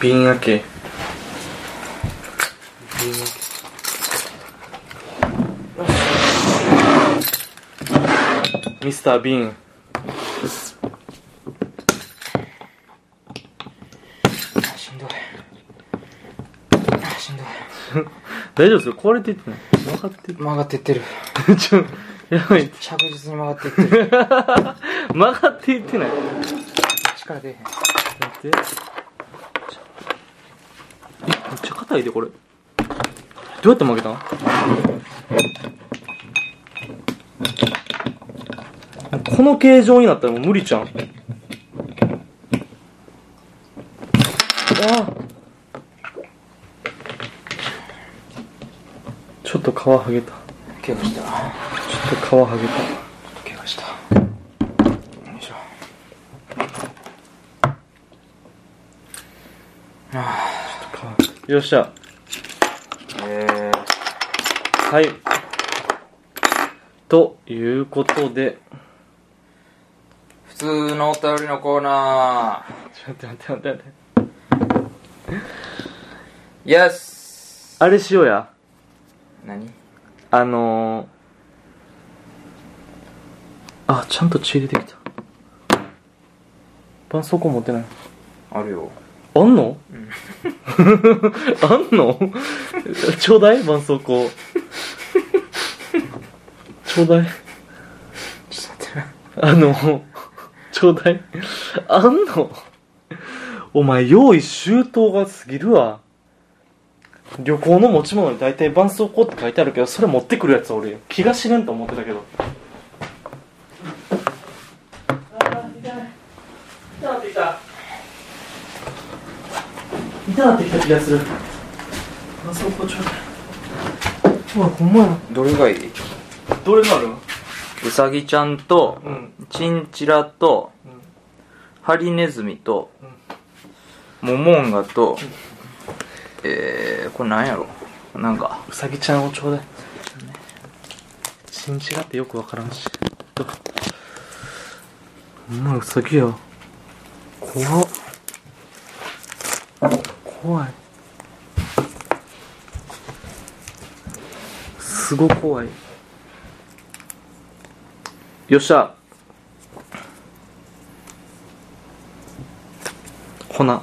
瓶開け。瓶開けミスター・ビーン。しんどい。しんどい。大丈夫ですよ。壊れていってない。分かって曲がってってるる。ちょやばい。着実に曲がってってる。曲がっていってない。力出えへん。待ってえめっちゃ硬いでこれ？どうやって曲げた？んこの形状になったらもう無理じゃんあ。あちょっと皮剥げた。ちょっと皮剥げた怪我したよいしょよっしゃ。えはい。ということで。ー、普通のお便りのコーナちょっと待って待って待って。ーイエスあれしようや。何？あのー、あちゃんと血出てきた。絆創膏持ってない。あるよあんの、あんの？ちょうだい絆創膏。ちょうだい。ちょっと待ってな。あの、ちょうだい。あんの？お前、用意周到が過ぎるわ。旅行の持ち物に大体絆創膏って書いてあるけど、それ持ってくるやつ俺、気が知れんと思ってたけど。あー、痛い。痛なってきた。痛なってきた気がする。絆創膏ちょうだい。うわ、ほんまや。どれがいい？どれがある？うさぎちゃんと、うん。チンチラと、うんハリネズミと、モモンガと、えー、これなんやろ？なんか、うさぎちゃんをちょうだい。チンチラってよくわからんし。どお前うさぎや。怖っ怖い。すご怖い。よっしゃ。粉普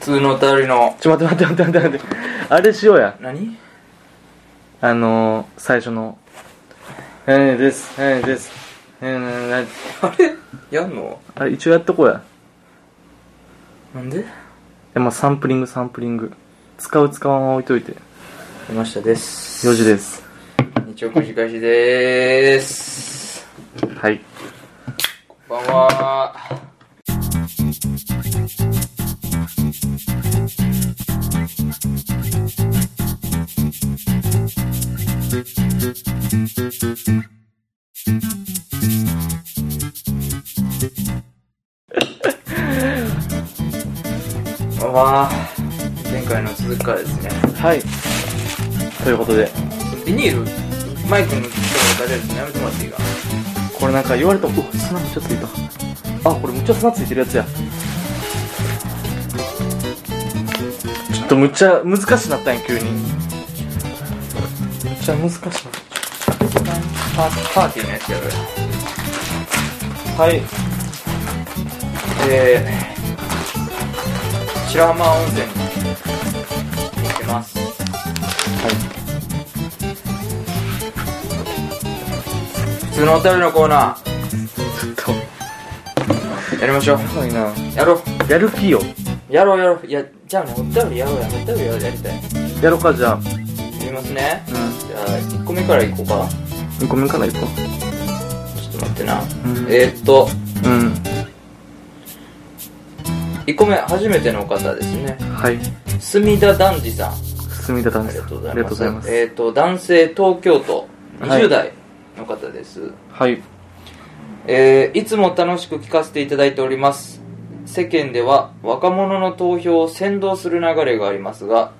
通のお便りの、ちょ待って待って待って待って待って。あれしようや。何？あのー、最初の「えーです。えーです。えーななあれ？やんの？あれ一応やっとこうやなんで？えまあサンプリングサンプリング使う使わんは置いといて山下です。4時です日曜くじ返しでーす。はいこんばんは。は。前回の続きからですね。はい。ということで。ビニール、マイクのところ大丈夫ですやめてもらっていいかこれなんか言われたうわ砂むっちゃついたあこれむっちゃ砂ついてるやつや。ちょっとむっちゃ難しなったんや急に。むっちゃ難しなっパーパーティーのやつやる。たはい。えー、白浜温泉に行ってます。普通のお便りのコーナー、やりましょう。やばいなやろやる気よう。やろうやろう。いや、じゃあね、お便りやろうや。お便りややりたい。やろうかじゃあやりますね。うんじゃあ、1個目からいこうか。2個目からいこちょっと待ってな。うんえー、っと、1個目、初めての方ですね。はい墨田団次さん。墨田さんですありがとうございます。えっ、と、男性、東京都、はい20代の方です。はいえーいつも楽しく聞かせていただいております。世間では若者の投票を先導する流れがありますが、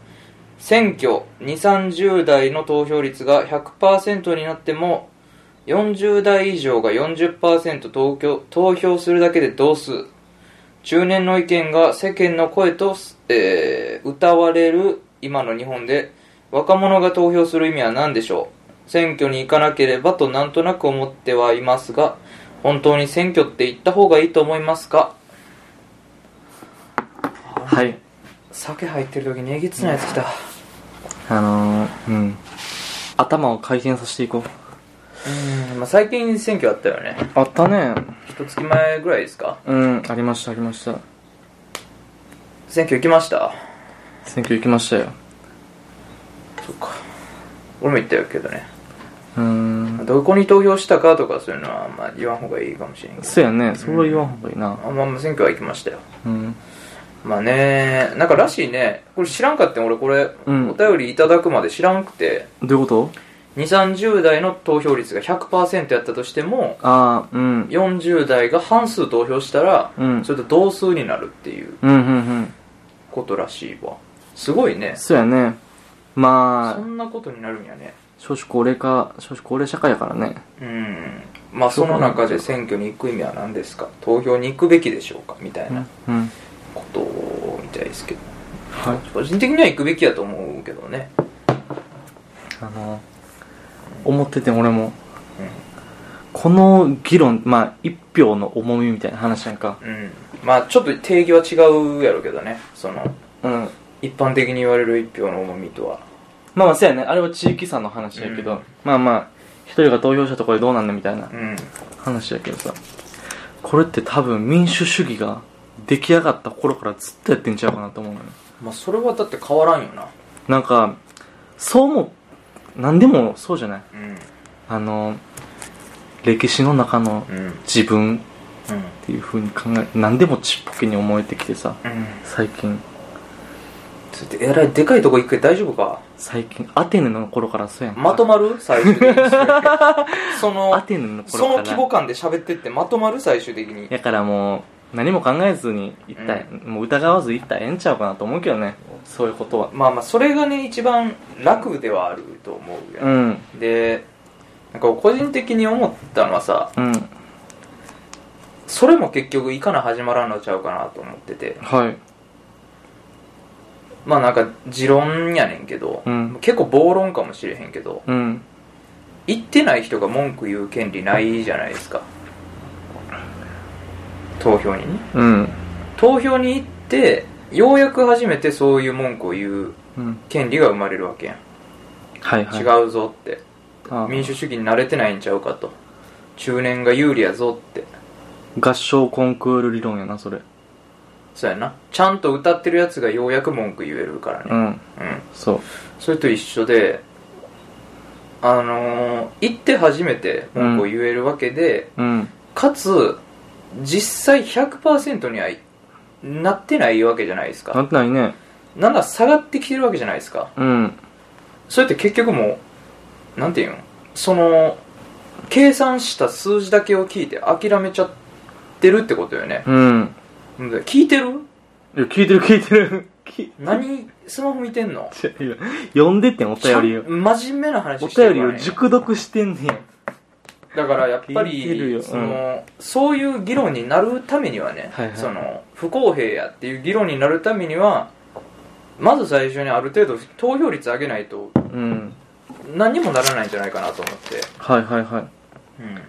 選挙2、30代の投票率が100%になっても、40代以上が40%投票投票するだけで同数。中年の意見が世間の声と、えー歌われる今の日本で若者が投票する意味は何でしょう？選挙に行かなければとなんとなく思ってはいますが本当に選挙って行った方がいいと思いますか？はい。酒入ってる時にえげつないやつ来た。あのー、うん。頭を回転させていこううん、まあ、最近選挙あったよね。あったね。一月前ぐらいですか？うんありましたありました。選挙行きました？選挙行きましたよ。そっか。俺も言ったけどね。うーん。どこに投票したかとかそういうのはまあ言わん方がいいかもしれんけど。そうやね。それは言わんほうがいいな。あまあまあ選挙は行きましたよ。うん。まあねなんからしいね。これ知らんかってん。俺これ、うん。お便りいただくまで知らんくて。どういうこと？2 3 0代の投票率が100%やったとしてもああうん。40代が半数投票したら、うん。それと同数になるっていううんうんうん。ことらしいわ。すごいね。そうやね。まそあんなことになるんやね。少子高齢化少子高齢社会やからね。うん。まあその中で選挙に行く意味は何ですか？投票に行くべきでしょうか？みたいなうん。ことみたいですけど。はい。個人的には行くべきやと思うけどね。あの思ってて俺も。この議論まあ一票の重みみたいな話やんか。うん。まあちょっと定義は違うやろうけどね。そのうん。一般的に言われる一票の重みとは。まあまあそうやね。あれは地域差の話やけど、うん。まあまあ一人が投票したところでどうなんねみたいなうん。話やけどさ。これって多分民主主義が出来上がった頃からずっとやってんちゃうかなと思うのよ。まあそれはだって変わらんよな。なんかそうも何でもそうじゃない？うん。あの歴史の中のうん。うん。自分っていう風に考え何でもちっぽけに思えてきてさうん。最近。えらいでかいとこ行くけど大丈夫か？最近アテネの頃からそうやんか。まとまる？最終的に。その アテネのそ頃から。の規模感で喋ってってまとまる？最終的に。だからもう何も考えずに言ったら、もう疑わず言ったらええんちゃうかなと思うけどね。そういうことは。まあまあそれがね一番楽ではあると思うよ、うん。でなんか個人的に思ったのはさうん。それも結局いかな始まらんのちゃうかなと思ってて。はい。まあなんか持論やねんけど、うん。結構暴論かもしれへんけどうん。行ってない人が文句言う権利ないじゃないですか投票に。ねうん。投票に行ってようやく初めてそういう文句を言ううん権利が生まれるわけやん、はいはい。違うぞって。民主主義に慣れてないんちゃうかと。中年が有利やぞって。合唱コンクール理論やなそれ。そうやな。ちゃんと歌ってるやつがようやく文句言えるからね。うん。うん。そう。それと一緒であのー行って初めて文句を言えるわけで、うん。かつ実際100%にはいなってないわけじゃないですなかってないね。なんだ下がってきてるわけじゃないですか。うん。それって結局もうなんていうの？その計算した数字だけを聞いて諦めちゃってるってことよね。うん。聞いてる？いや聞いてる聞いてる。き何スマホ見てんの？いや読んでってんお便りを。真面目な話おしてるから、便りをね、熟読してんねやだからやっぱ聞いてるよ。りその、そういう議論になるためにはね、はいはい。その不公平やっていう議論になるためにはまず最初にある程度投票率上げないとうん。何にもならないんじゃないかなと思って、はいはいはい。うん、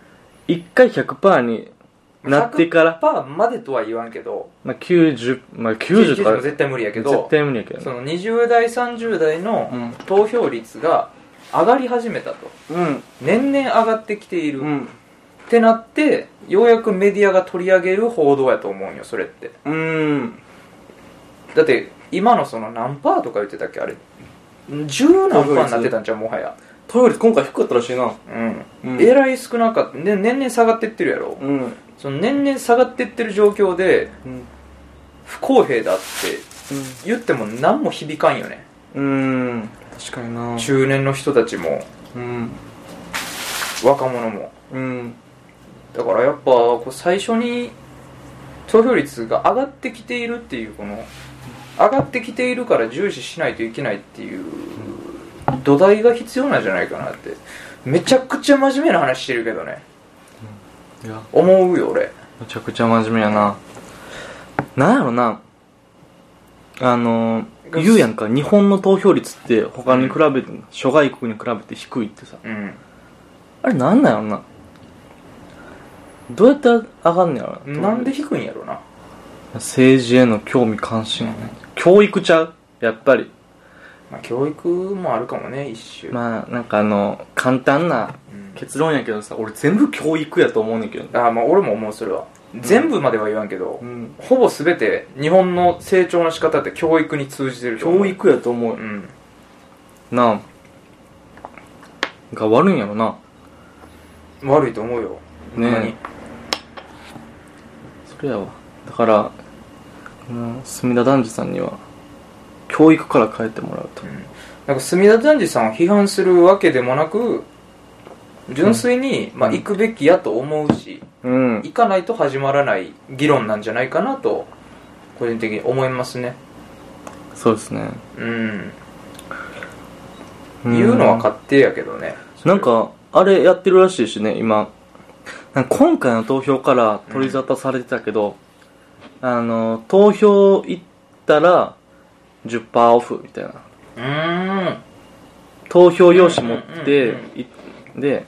一回100%になってから、100%までとは言わんけどまあ、90まあ90と90かも絶対無理やけど絶対無理やけどその20代30代のうん。投票率が上がり始めたと。うん。年々上がってきている、うん。ってなってようやくメディアが取り上げる報道やと思うんよそれって。うん。だって今のその何パーとか言ってたっけあれ。十何パーになってたんちゃうもはや。投票率今回低かったらしいな。うん、うん。えらい少なかった、ね、年々下がってってるやろ、うん。その年々下がってってる状況でうん。不公平だって言っても何も響かんよね。うん確かにな。中年の人たちもうん。若者も。うん。だからやっぱこう最初に投票率が上がってきているっていうこの上がってきているから重視しないといけないっていう土台が必要なんじゃないかなって。めちゃくちゃ真面目な話してるけどね。いや。思うよ俺。めちゃくちゃ真面目やな。なんやろな。あの言うやんか日本の投票率って他に比べて諸外国に比べて低いってさ。うん。あれなんなんやろな。どうやって上がんねやろな。なんで低いんやろな。政治への興味関心、教育ちゃう？やっぱり。まあ教育もあるかもね一種。まあなんかあの簡単なうん。結論やけどさ俺全部教育やと思うねんけどね。あまあ俺も思うそれは全部までは言わんけど、うん。ほぼ全て日本の成長の仕方って教育に通じてると思う。教育やと思う。うん。なあ。が悪いんやろな。悪いと思うよ。ねそれやわ。だから、うん、隅田男児さんには教育から変えてもらうと。なんか隅田男児さんを批判するわけでもなく純粋に、まあ、行くべきやと思うしうん。行かないと始まらない議論なんじゃないかなと個人的に思いますね。そうですね、うん。うん。言うのは勝手やけどね。なんかあれやってるらしいしね今。今回の投票から取り沙汰されてたけど、あの投票行ったら10%オフみたいな。うーん。投票用紙持って、うんうん。いで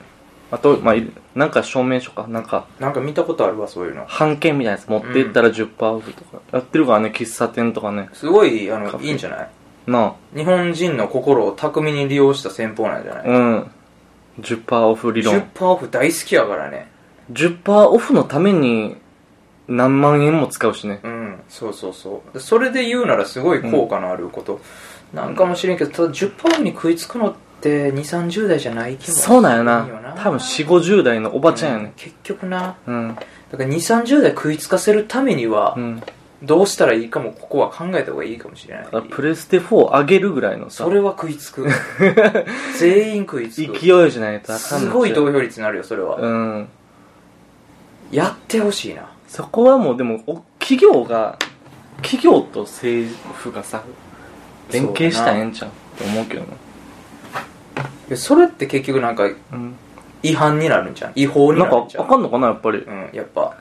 あと、まあ、いなんか証明書か。なんかなんか見たことあるわそういうの。半券みたいなやつ。持って行ったら10%オフとか。やってるからね喫茶店とかね。すごいあのいいんじゃない？な日本人の心を巧みに利用した戦法なんじゃない、あうん。10%オフ理論。10%オフ大好きやからね。10%オフのために何万円も使うしね。うん。そうそうそう。でそれで言うならすごい効果のあること、なんかもしれんけどただ10%オフに食いつくのって2 3 0代じゃない気もそうなんよな。多分4 5 0代のおばちゃんやね結局な。うん。だから2 3 0代食いつかせるためにはうん。どうしたらいいかもここは考えた方がいいかもしれない。プレステ4上げるぐらいのさ。それは食いつく。全員食いつ勢くいじゃないとあかんのすごい投票率になるよそれは、うん。やってほしいな。そこはもうでもお企業が企業と政府がさ連携したらええんちゃう？って思うけどなでそれって結局なんかうん。違反になるんじゃん？違法になんるんじゃん？あかんのかなやっぱり。うんやっぱ。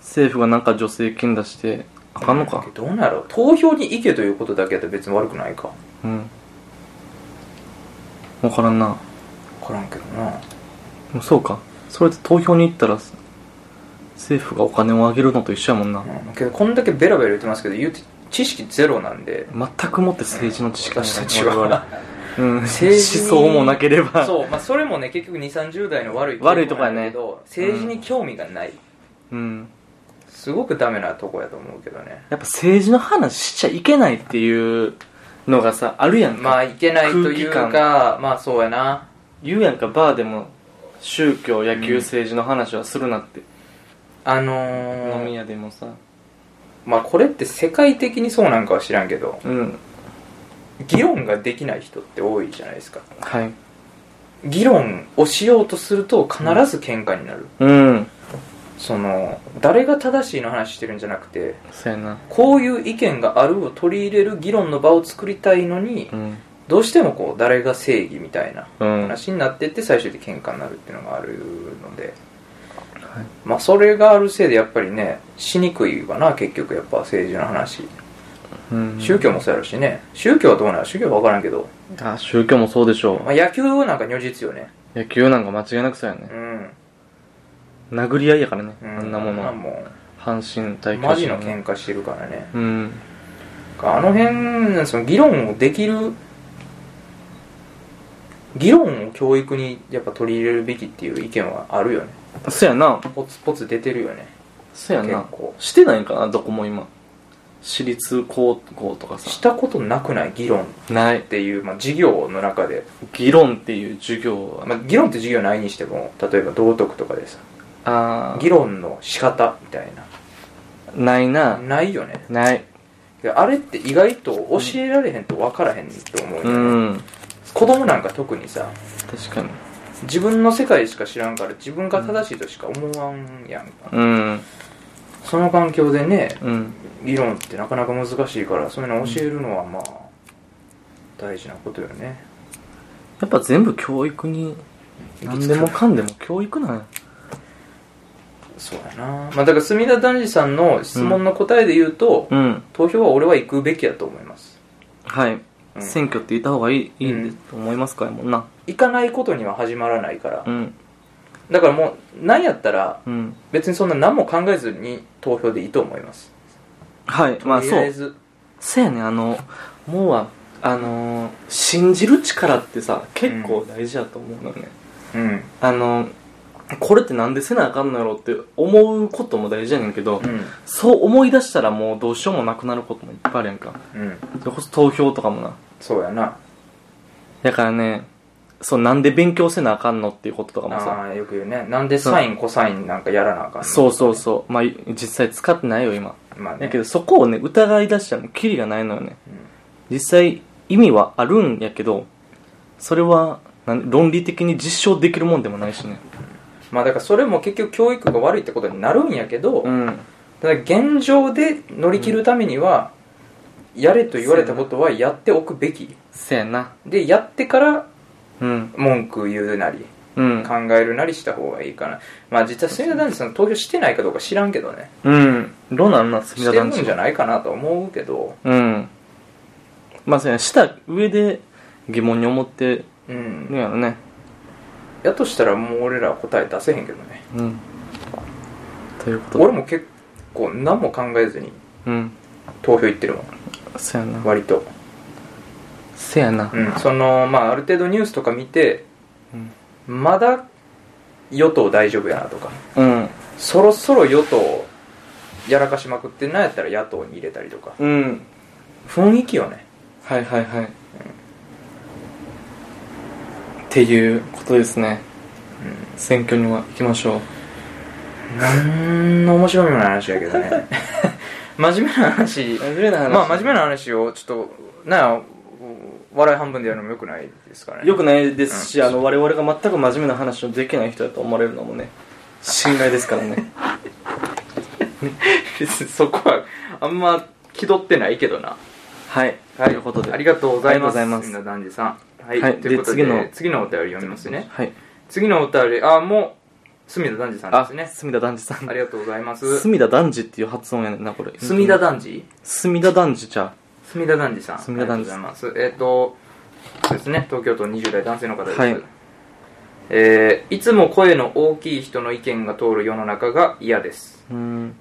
政府がなんか助成金出してあかんのか？どうなる投票に行けということだけだと別に悪くないか？うん。分からんな。分からんけどな。でもそうか。それで投票に行ったら政府がお金をあげるのと一緒やもんな、うん。けどこんだけベラベラ言ってますけど言うて知識ゼロなんで。全くもって政治の知識がない私たちはうん、政治に思想もなければ。そう、まあ、それもね結局2 3 0代の悪い悪いとこやね。政治に興味がない、うん。すごくダメなとこやと思うけどね。やっぱ政治の話しちゃいけないっていうのがさあるやんか、まあいけないというかまあそうやな。言うやんかバーでも宗教野球政治の話はするなって、あの飲みー、屋でもさ。まあこれって世界的にそうなんかは知らんけど。うん議論ができない人って多いじゃないですか。はい。議論をしようとすると必ず喧嘩になる、うん。その誰が正しいの話してるんじゃなくてそうやな。こういう意見があるを取り入れる議論の場を作りたいのにうん。どうしてもこう誰が正義みたいなうん。話になってって最終的に喧嘩になるっていうのがあるので。はい。まあそれがあるせいでやっぱりねしにくいわな結局やっぱ政治の話。うん宗教もそうやろしね。宗教はどうなる宗教は分からんけど、あ宗教もそうでしょまあ、野球はなんか如実よね。う野球なんか間違いなくそうやね。うん。殴り合いやからね、うんあんなもの阪神対うマジの喧嘩してるからね。うん。あの辺その議論をできる議論を教育にやっぱ取り入れるべきっていう意見はあるよね。そうやな。ポツポツ出てるよね。そうやな。結構。してないんかなどこも今私立高校とかさ。したことなくない？議論。っない。ていう、まあ、授業の中で、議論っていう授業は、まあ、議論って授業ないにしても例えば道徳とかでさあ議論の仕方みたいあないな。なないよね。ない。であれって意外と教えられへんと分からへんと思うようね、ん。子供なんか特にさ確かに。自分の世界しか知らんから自分が正しいとしか思わんやんか、うんその環境でねうん。議論ってなかなか難しいからそういうのを教えるのはまあ大事なことよね。やっぱ全部教育に何でもかんでも教育なんや。そうやな。まあだから隅田男児さんの質問の答えで言うと、うん。投票は俺は行くべきやと思います。はい、うん。選挙って言った方がいいいいうん。と思いますかやもんな。行かないことには始まらないから、うんだからもう何やったらうん。別にそんな何も考えずに投票でいいと思います。はいまあそうとりあえず。せやねあのもうはあのー信じる力ってさ結構大事だと思うのよね、うん。あのこれってなんでせなあかんのやろって思うことも大事やねんけど、うん。そう思い出したらもうどうしようもなくなることもいっぱいあるやんか。うん。それこそ投票とかもな。そうやな。だからねそうなんで勉強せなあかんのっていうこととかもあさ。あよく言うね。なんでサインコサインなんかやらなあかんの？そうそうそう。まあ実際使ってないよ今。まあね。だけどそこをね疑い出したらもうキリがないのよね、実際意味はあるんやけどそれは論理的に実証できるもんでもないしね。まあだからそれも結局教育が悪いってことになるんやけど、うん。ただ現状で乗り切るためには、やれと言われたことはやっておくべき。せやな。でやってからうん文句言うなりうん。考えるなりした方がいいかな。まあ実は隅田男児さん投票してないかどうか知らんけどね。うん。どうなんな隅してるん地じゃないかなと思うけど。うん。まあそうやした上で疑問に思ってうん。るやろね。やとしたらもう俺らは答え出せへんけどね。うん。ということで。俺も結構何も考えずにうん。投票行ってるもん。せやな。割とせやな。うん。そのまあある程度ニュースとか見てうん。まだ与党大丈夫やなとか。うん。そろそろ与党やらかしまくってんなんやったら野党に入れたりとか。うん。雰囲気よね。はいはいはい、っていうことですね。選挙には行きましょう。なん。の面白みもない話やけどね。真面目な話。真面目な話。まあ真面目な話をちょっとなんや笑い半分でやるのもよくないですかね。よくないですし、うん。あの我々が全く真面目な話をできない人だと思われるのもね心外ですからね。別 にそこはあんま気取ってないけどな。はい、ということで。ありがとうございますみんな男児さん。はい、はい。ということでで次の。次のお便り読みますね。はい。次のお便りあもう隅田男児さんであすね。隅田男児さん。ありがとうございます。隅田男児っていう発音やねんなこれ。隅田男児？隅田男児ちゃ隅田男児さん。隅田男児ありがとうございます。えっ、とそうですね。東京都20代男性の方です、はい。えーいつも声の大きい人の意見が通る世の中が嫌です。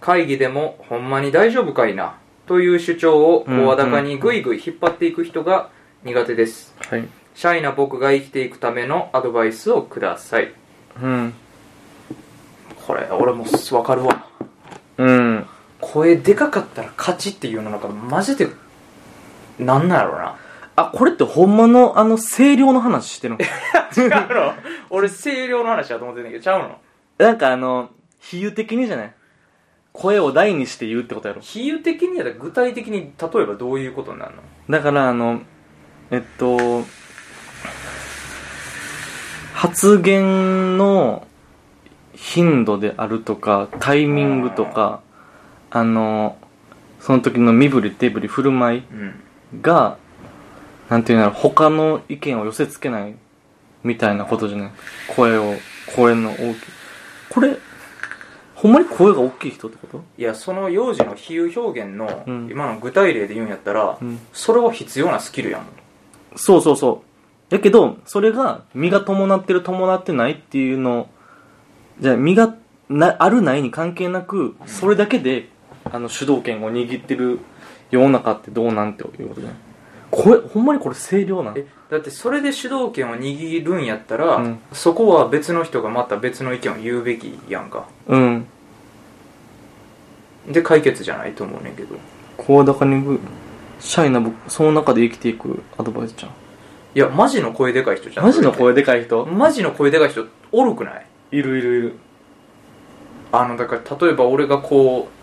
会議でもほんまに大丈夫かいな？という主張を声高にぐいぐい引っ張っていく人が苦手です。はい。シャイな僕が生きていくためのアドバイスをください。うん。これ俺もわかるわ。うん。声でかかったら勝ちっていうのなんかマジでなんなんやろうな。あこれってほんまのあの声量の話してるの？違うの？俺声量の話だと思ってんだけどちゃうの？なんかあの比喩的にじゃない？声を大にして言うってことやろ。比喩的にやったら具体的に例えばどういうことになるの？だからあのえっと発言の頻度であるとかタイミングとかあのその時の身振り手振り振る舞いうんがなんていうんだろう他の意見を寄せつけないみたいなことじゃない？声を声の大きい。これほんまに声が大きい人ってこと？いやその幼児の比喩表現のうん。今の具体例で言うんやったら、うん。それは必要なスキルやもん。そうそうそう。だけど、それが、身が伴ってる伴ってないっていうのじゃあ、身がな、あるないに関係なく、それだけで、あの、主導権を握ってる世の中ってどうなんていうことじゃないこれ、ほんまにこれ声量なん？えだってそれで主導権を握るんやったら、うん。そこは別の人がまた別の意見を言うべきやんか。うん。で解決じゃないと思うねんけど。声高にぐ、シャイな僕、その中で生きていくアドバイスじゃん。いやマジの声でかい人じゃん。マジの声でかい人？マジの声でかい人おるくない？いるいるいる。あのだから例えば俺がこう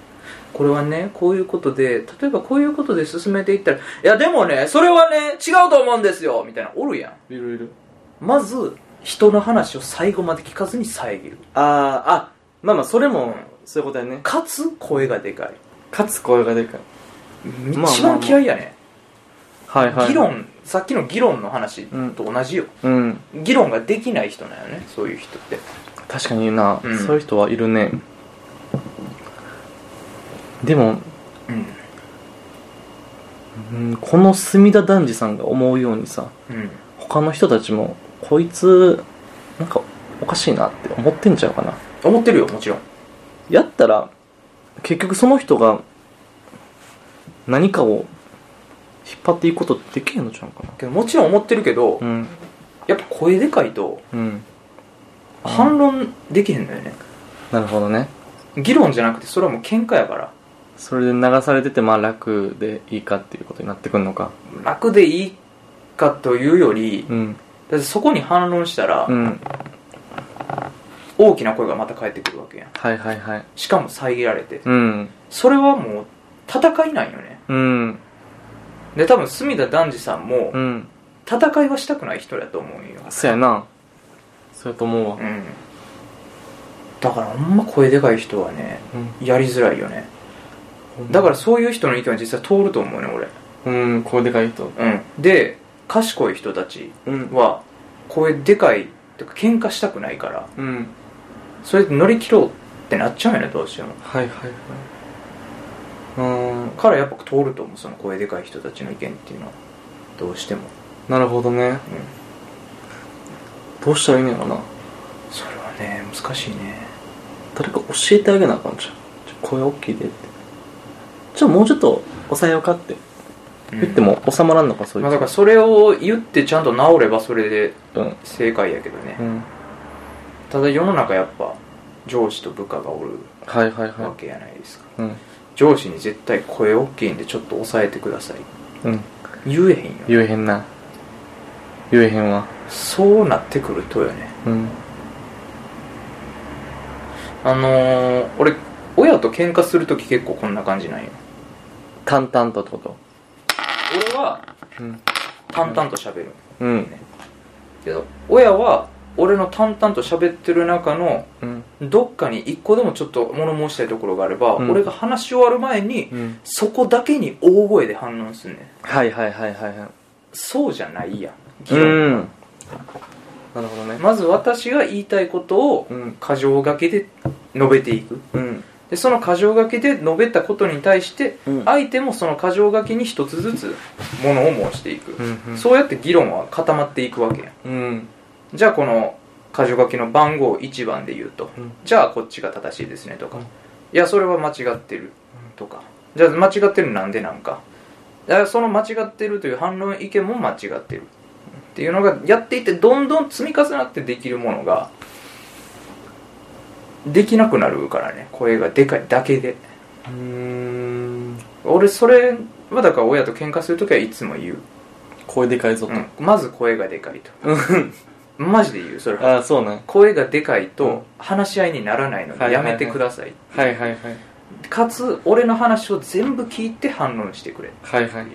これはねこういうことで例えばこういうことで進めていったらいやでもねそれはね違うと思うんですよみたいなおるやんいるいる。まず人の話を最後まで聞かずに遮るあー、あ、まあまあ、それも、そういうことやね。かつ声がでかいかつ声がでかい。まあ一番嫌いやね、はいはい。議。論さっきの議論の話と同じよ、うん。議論ができない人なんよねそういう人って確かにな、うんそういう人はいるねでも、うんうん、この隅田男児さんが思うようにさうん。他の人たちもこいつなんかおかしいなって思ってんちゃうかな。思ってるよもちろん。やったら結局その人が何かを引っ張っていくことできへんのちゃうかな。けどもちろん思ってるけど、うん。やっぱ声でかいとうん。反論できへんのよね、なるほどね。議論じゃなくてそれはもう喧嘩やからそれで流されててまあ楽でいいかっていうことになってくるのか。楽でいいかというよりうん。だってそこに反論したら、うん。大きな声がまた返ってくるわけやん。はいはいはい。しかも遮られて。うん。それはもう戦いなんよね。うん。で多分隅田男児さんもうん。戦いはしたくない人やと思うんよ。そやな。そうやと思うわ。うん。だからほんま声でかい人はねやりづらいよね。うんだからそういう人の意見は実際通ると思うね俺。うん声でかい人。うん。で賢い人たちうんは声でかいとか喧嘩したくないからうん。それで乗り切ろうってなっちゃうよねどうしても。はいはいはい。うん。からやっぱ通ると思うその声でかい人たちの意見っていうのは。どうしても。なるほどね。うん。どうしたらいいんやろな。それはね難しいね。誰か教えてあげなあかんじゃん。ちょ声大きいでってじゃあもうちょっと抑えようかって。言っても収まらんのかそいつ。まあだからそれを言ってちゃんと治ればそれでうん。正解やけどね、うん。ただ世の中やっぱ上司と部下がおるはいはいはわけやないですか、いうん。上司に絶対声大きいんでちょっと抑えてください。うん。言えへんよ言えへんな。言えへんわ。そうなってくるとよね。うん。あのー、俺親と喧嘩するとき結構こんな感じなんよ淡々とってこと？俺はうん。淡々と喋る。うん。けど親は俺の淡々と喋ってる中のうん。どっかに一個でもちょっと物申したいところがあれば、うん。俺が話し終わる前にうん。そこだけに大声で反応すんねん。はいはいはいはいはい。そうじゃないやん。議う論んなるほどね。まず私が言いたいことをうん。箇条書きで述べていく。うんでその箇条書きで述べたことに対してうん。相手もその箇条書きに一つずつものを申していく、うんそうやって議論は固まっていくわけやん。うん。じゃあこの箇条書きの番号1番で言うと、うん。じゃあこっちが正しいですねとか、うん。いやそれは間違ってるとか。じゃあ間違ってるのなんでなんか。だからその間違ってるという反論意見も間違ってる。っていうのがやっていってどんどん積み重なってできるものができなくなるからね。声がでかいだけで。うん。俺それはだから親と喧嘩するときはいつも言う、声でかいぞと。うん、まず声がでかいと。うん。マジで言う。それは。ああそうね声がでかいうん。と話し合いにならないのでやめてください,、はいはいはい。かつ俺の話を全部聞いて反論してくれはいはい。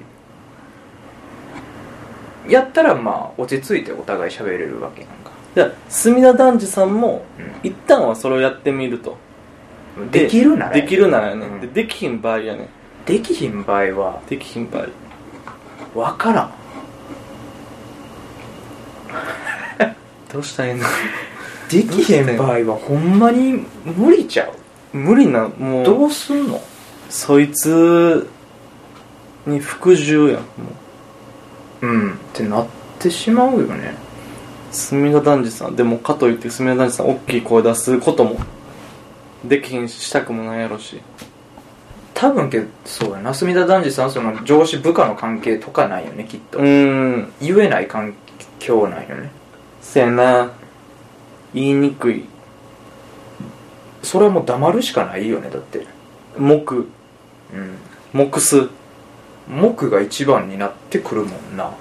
やったらまあ落ち着いてお互い喋れるわけなんかじゃあ隅田男児さんもう一旦はそれをやってみると。んできるならできるならね、うん。でできひん場合やね。できひん場合は？できひん場合。分からん。どうしたらいいの？できへん場合はほんまに無理ちゃう？無理なもう。どうすんの？そいつに服従やんもう。うん。ってなってしまうよね隅田男児さんでもかといって隅田男児さん大きい声出すこともできひんししたくもないやろし。多分けどそうやな。隅田男児さんはその上司部下の関係とかないよねきっと、うーん。言えない環境なんよね。せやな。言いにくい。それはもう黙るしかないよねだって。木うん。木す。木が一番になってくるもんな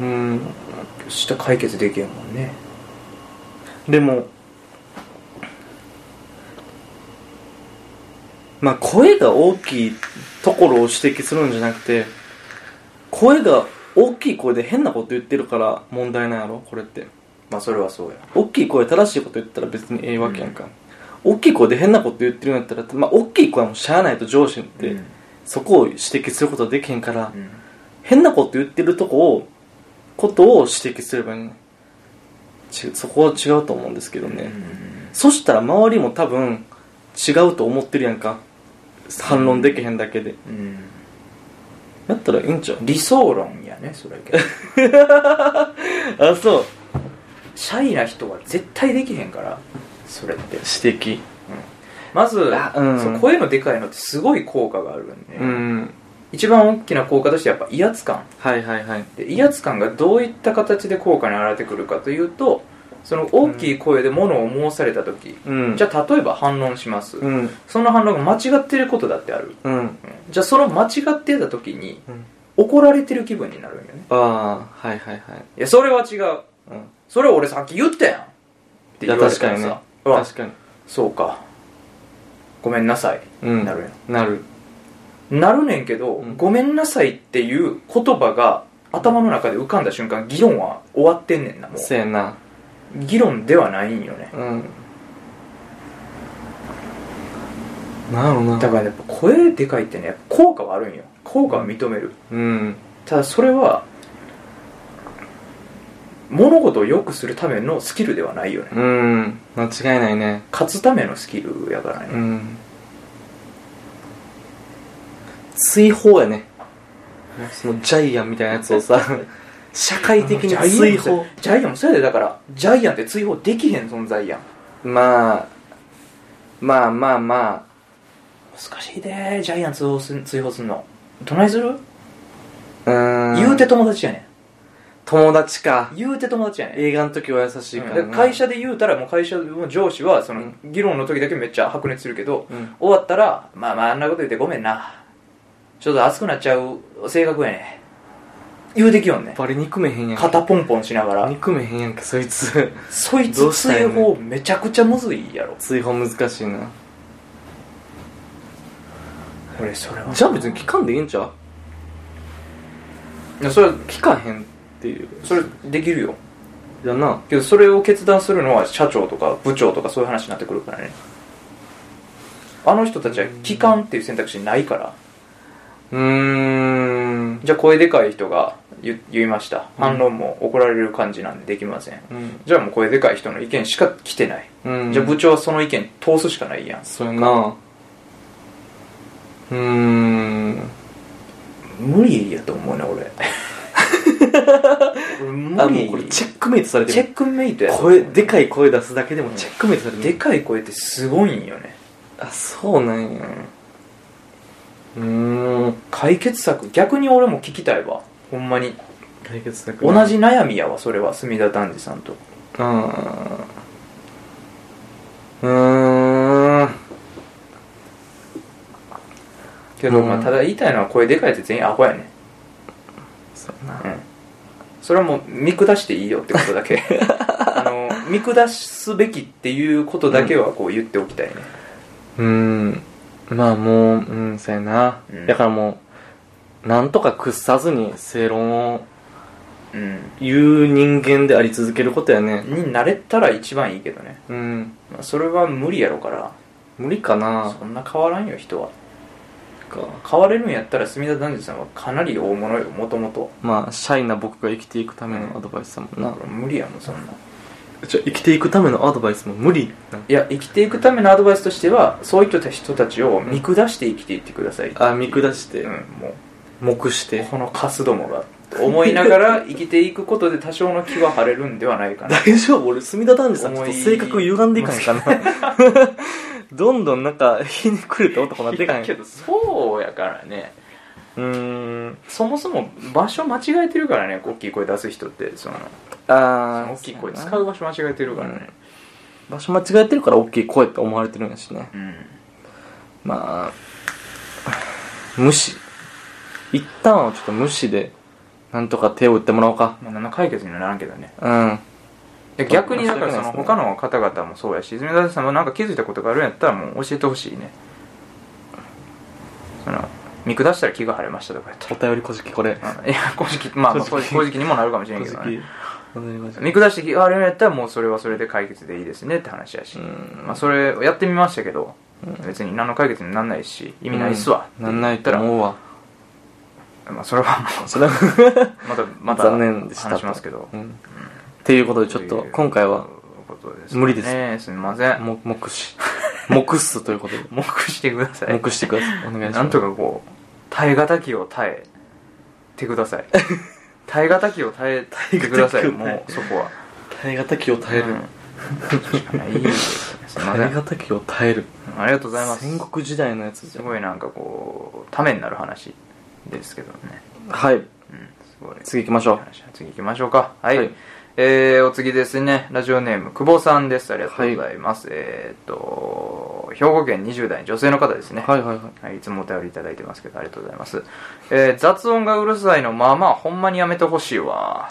うん。した解決できへんもんね。でもまあ声が大きいところを指摘するんじゃなくて声が大きい声で変なこと言ってるから問題なんやろ？これって。まあそれはそうや。大きい声正しいこと言ったら別にええわけやんか、大きい声で変なこと言ってるんやったらまあ大きい声はもうしゃあないと上司って、うん。そこを指摘することはできへんから、うん。変なこと言ってるとこをことを指摘すればいいのちそこは違うと思うんですけどね、そしたら周りも多分違うと思ってるやんか。反論できへんだけで。うん。やったらいいんちゃう？理想論やねそれけど。あそう。シャイな人は絶対できへんからそれって。指摘。まず、あうん。そう声のでかいのってすごい効果があるんで、うん一番大きな効果としてやっぱ威圧感。はいはいはい。で威圧感がどういった形で効果に現れてくるかというとその大きい声で物を申された時、うん。じゃあ例えば反論します、うん。その反論が間違ってることだってある、うん。うんじゃあその間違ってた時にうん。怒られてる気分になるんよね。ああはいはいはい。いやそれは違う。うん。それ俺さっき言ったやん。って言われたら確かにね。確かに。そうか。ごめんなさい、うん。なるやんなるなるねんけど、うん。ごめんなさいっていう言葉が頭の中で浮かんだ瞬間議論は終わってんねんなもせやな。う議論ではないんよね。うん。なんやろな。だからやっぱ声でかいってねやっぱ効果はあるんよ。効果は認める。うん。ただそれは物事を良くするためのスキルではないよね。うん。間違いないね。勝つためのスキルやからね、うん追放やね。そのジャイアンみたいなやつをさ 社会的に追放ジャイアンもそうやでだからジャイアンって追放できへん存在やん。まあまあまあま難しいでジャイアン追放すん追放すんの。どないする、あうーん。言うて友達やね友達か。ん言うて友達やねん。映画の時は優しいからなで会社で言うたらもう会社の上司はその議論の時だけめっちゃ白熱するけど、うん。終わったらまあまああんなこと言ってごめんなちょっと熱くなっちゃう性格やね。言うてきよんね。バリ憎めへんやんけ。肩ポンポンしながら。憎めへんやんけそいつ。そいつ追放めちゃくちゃむずいやろ。追放難しいな。俺それは。じゃあ別に聞かんでいいんちゃう？いやそれ聞かへんっていう。それできるよ。やな。けどそれを決断するのは社長とか部長とかそういう話になってくるからね。あの人たちは聞かんっていう選択肢ないからうーん。じゃあ声でかい人が言言いました。反論も怒られる感じなんでできません、うん。じゃあもう声でかい人の意見しか来てない、うん。じゃあ部長はその意見通すしかないやん。そうやな。うーん。無理やと思うね俺。俺 無あ理これチェックメイトされてる。チェックメイトや声でかい声出すだけでもチェックメイトされてる。でかい声ってすごいんよね。あそうなんや。うーん。解決策。逆に俺も聞きたいわ。ほんまに。解決策。同じ悩みやわそれは隅田丹治さんと。あー。うーん。けど、うん。まあ、ただ言いたいのは声でかいって全員アホやねそうやな。うん。それはもう見下していいよってことだけ。あの見下すべきっていうことだけはこう言っておきたいね、うーんまあもううんそうやな、うん。だからもうなんとか屈さずに正論をうん。言う人間であり続けることやね。になれたら一番いいけどね、うん。まあ、それは無理やろから。無理かな。そんな変わらんよ人は。か。変われるんやったら隅田丹治さんはかなり大物よもともとまあシャイな僕が生きていくためのアドバイスだもんな、無理やもんそんなじゃあ生きていくためのアドバイスも無理いや生きていくためのアドバイスとしてはそういった人たちを見下して生きていってください、あ見下して、うん、も目して。うこのカスどもがと思いながら 生きていくことで多少の気は晴れるんではないかな。大丈夫俺隅田丹治さんちょっと性格歪んでいかんかな。どんどんなんかひねくれた男になっていかんけどそうやからねうーん。そもそも場所間違えてるからね大きい声出す人ってその。ああ大きい声使う場所間違えてるからね。場所間違えてるから大きい声って思われてるんやしね。うん。まあ無視。一旦はちょっと無視でなんとか手を打ってもらおうか。まあ何の解決にはならんけどね。うん。で逆にだからその他の方々もそうやし泉田さんもなんか気づいたことがあるんやったらもう教えてほしいね見下したら気が晴れましたとかやったお便りこじきこれ。いや公式まあまあにもなるかもしれんけどね。見下して気が晴れるんやったらもうそれはそれで解決でいいですねって話やし、うん。まあ、それをやってみましたけど、別に何の解決になんないし意味ないっすわ、うん。なんないと思うわ。たらまあそれはもそれは。う またまた残念でしたと。話しますけど。うん。っていうことでちょっと今回は無理です。ねすみません。も目視。目すということで。目してください。目してください。お願いします。なんとかこう耐え難きを耐えてください。耐え難きを耐えてください。もうそこは。耐え難きを耐える、うん。いい 耐え難きを耐える。ありがとうございます。戦国時代のやつじすごいなんかこうためになる話ですけどね。はい。うん。すごい。次行きましょう。話次行きましょうか。はい、はいえー、お次ですね。ラジオネーム久保さんです。ありがとうございます、えーっと兵庫県20代女性の方ですね。はいはいはい。はい、いつもお便りいただいてますけど、ありがとうございます。えー雑音がうるさいの、まあまあ、ほんまにやめてほしいわ。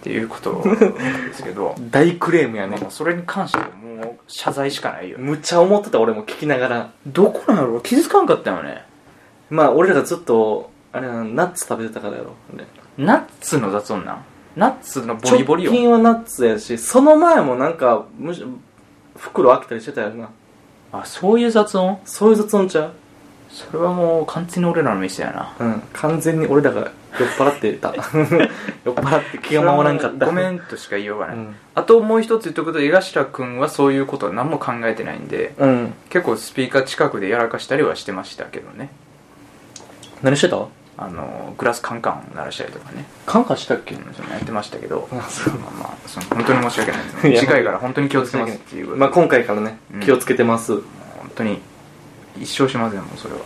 っていうことですけど、大クレームやね。それに関してはもう謝罪しかないよ。むっちゃ思ってた俺も聞きながら。どこなんやろ気づかんかったよね。まあ俺らがずっとあれなナッツ食べてたからやろ。でナッツの雑音なん？ナッツのボリボリ直よ。近はナッツやしその前もなんかむし袋開けたりしてたよなあ、そういう雑音？そういう雑音ちゃう？それはもう完全に俺らの店やな。うん完全に俺らが 酔っ払ってた 酔っ払って気が回らんかったごめんとしか言いようがない。うん、あともう一つ言っとくと、江頭くんはそういうことは何も考えてないんで、うん、結構スピーカー近くでやらかしたりはしてましたけどね。何してた？あのグラスカンカン鳴らしたりとかね、感化したっけ？うん、そのやってましたけど、まあまあその本当に申し訳ないです。次回から本当に気をつけますっていうまあ今回からねうん。気をつけてます、本当に一生しませんもうそれは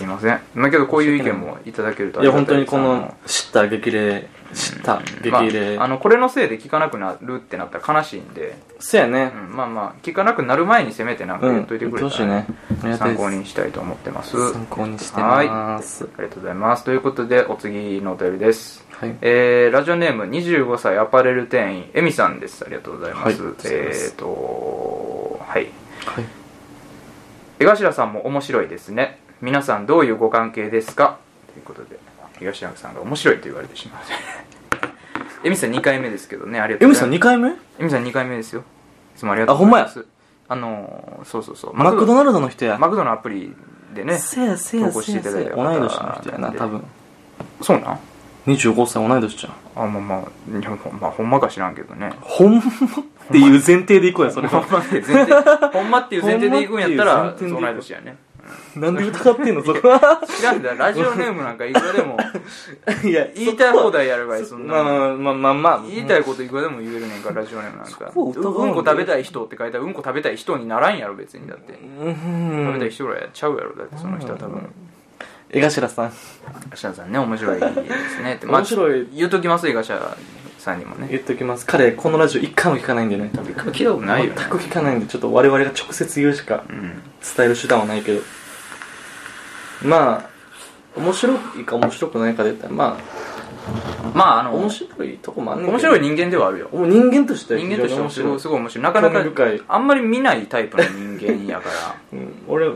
すいません。だけどこういう意見もいただけるとあいや本当にこの知った激励知った激励、まあ、あのこれのせいで聞かなくなるってなったら悲しいんで、そやね。うん。まあまあ聞かなくなる前にせめてなんかうん言っといてくれたら、ねありがたいです。参考にしたいと思ってます。参考にしてはい。ますありがとうございます。ということでお次のお便りです。はい。えーラジオネーム25歳アパレル店員エミさんです。ありがとうございます、はい。えっ、とはい。はい。江頭さんも面白いですね皆さんどういうご関係ですか？ということで江頭さんが面白いと言われてしまう エミさん2回目ですけどねありがとエミさんうございます。2回目？エミさん2回目ですよ。いつもありがとうございます。あのーそうそうそう。マクドナルドの人や。マクドのアプリでねせやせや投稿していただいた方同い年の人やな多分。そうなん？25歳同い年じゃんあまあまあまあほんまか知らんけどね。ほんまっていう前提でいこうやそれほんはまって前提 ほんまっていう前提でいくんやったら同い年やねなんで疑ってんの？そこは。知らんだラジオネームなんかいくらでも。いや言いたい放題やるからいそんなまあまあまあまあまあ。言いたいこといくらでも言えるねんからラジオネームなんか。うんこ食べたい人って書いたらうんこ食べたい人にならんやろ別に。だってうん。食べたい人ぐらいやっちゃうやろだってその人は多分。江頭さん。芦田さんね面白いですねって。面白い。言うときます江頭さんにもね。言っときます。彼このラジオ一回も聞かないんでね多分聞いたことないよね。全く聞かないんでちょっと我々が直接言うしかうん。伝える手段はないけどまあ面白いか面白くないかで言ったらままああのあ面白いとこもあんねん面白い人間ではあるよ。人間としては人間としてもすごい。い、すごい面白い。なかな興味深い。かあんまり見ないタイプの人間やか うん、俺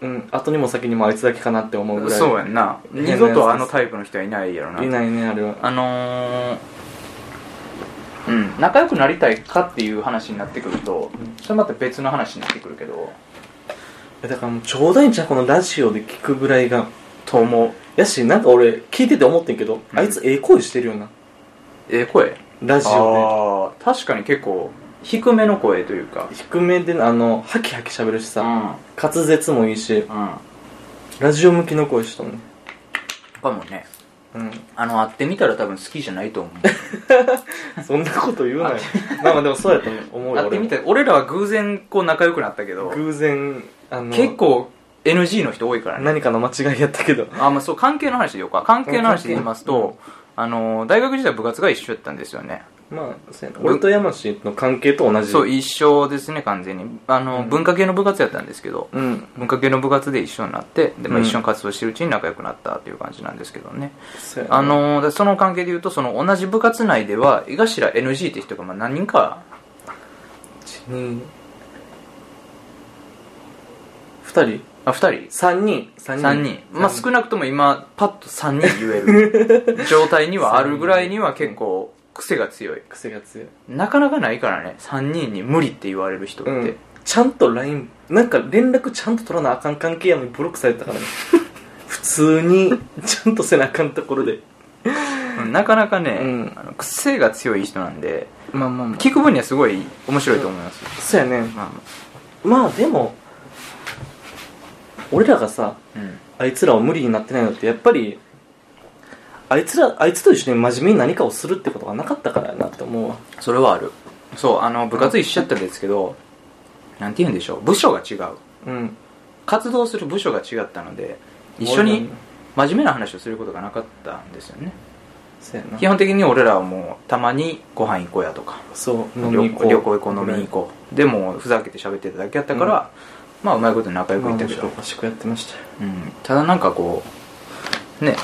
うん後にも先にもあいつだけかなって思うぐらい。らそうやんな。変なやつ二度とあのタイプの人はいないやろな。いないねあれは。あのーうん仲良くなりたいかっていう話になってくるとそれまた別の話になってくるけどえだからもうちょうどいいんちゃうこのラジオで聞くぐらいがと思うやしなんか俺聞いてて思ってんけど、うん。あいつええ声してるよな。ええ声？ラジオああ確かに結構低めの声というか。で低めであのハキハキ喋るしさ、うん。滑舌もいいしうん。ラジオ向きの声したもん。ねかもねうん。あの会ってみたら多分好きじゃないと思う。そんなこと言うなよ。まあまあでもそうやと思うよ会ってみたら俺らは偶然こう仲良くなったけど。偶然あの結構 NG の人多いからね。何かの間違いやったけど。あまあそう関係の話でようか。関係の話で言いますうん。とあの大学時代部活が一緒やったんですよね。まあそうやな。俺と山氏の関係と同じ。そう一緒ですね完全に。あの、うん。文化系の部活やったんですけどうん。文化系の部活で一緒になってで、まあ、うん。一緒に活動してるうちに仲良くなったっていう感じなんですけどね、そうやな。あのでその関係でいうとその同じ部活内では井頭 NG って人がまあ何人か1 2人？あ2人？3人？3 3人。まあ少なくとも今パッと3人言える。状態にはあるぐらいには結構癖が強い。癖が強い。なかなかないからね。3人に無理って言われる人って、うん。ちゃんと LINE なんか連絡ちゃんと取らなあかん関係やのにブロックされたからね。普通にちゃんとせなあかんところで。うんなかなかね、うん。あの癖が強い人なんでまあまあまあ。聞く分にはすごい面白いと思います、そうやね。まあ。まあでも俺らがさうん。あいつらを無理になってないのってやっぱりあいつらあいつと一緒に真面目に何かをするってことがなかったからやなって思うわ。それはある。そうあの部活一緒やったんですけど、なんて言うんでしょう部署が違う。うん。活動する部署が違ったので一緒に真面目な話をすることがなかったんですよね。基本的に俺らはもうたまにご飯行こうやとか。そう旅飲み行こう。旅行行こう飲みに行こう。でもふざけて喋ってただけやったから、まあうまいこと仲良くいったけど、まあおかしくやってましたよ。うん、ただなんかこうね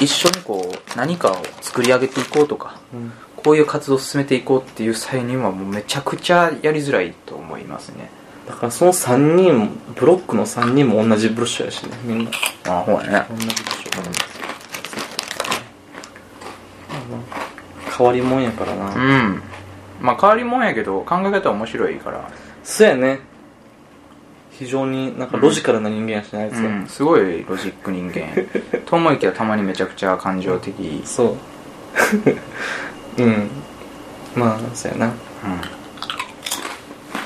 一緒にこう何かを作り上げていこうとかうん。こういう活動を進めていこうっていう際にはもうめちゃくちゃやりづらいと思いますね。だからその3人ブロックの3人も同じ部署やしねみんな。あほうやね。同じ部署から変わりもんやからな、うん。まあ変わりもんやけど考え方は面白いから。そうやね非常になんかロジカルな人間やしね、あいつは、うん、すごいロジック人間。と思いきやたまにめちゃくちゃ感情的。そう。うん。まあそうやな。う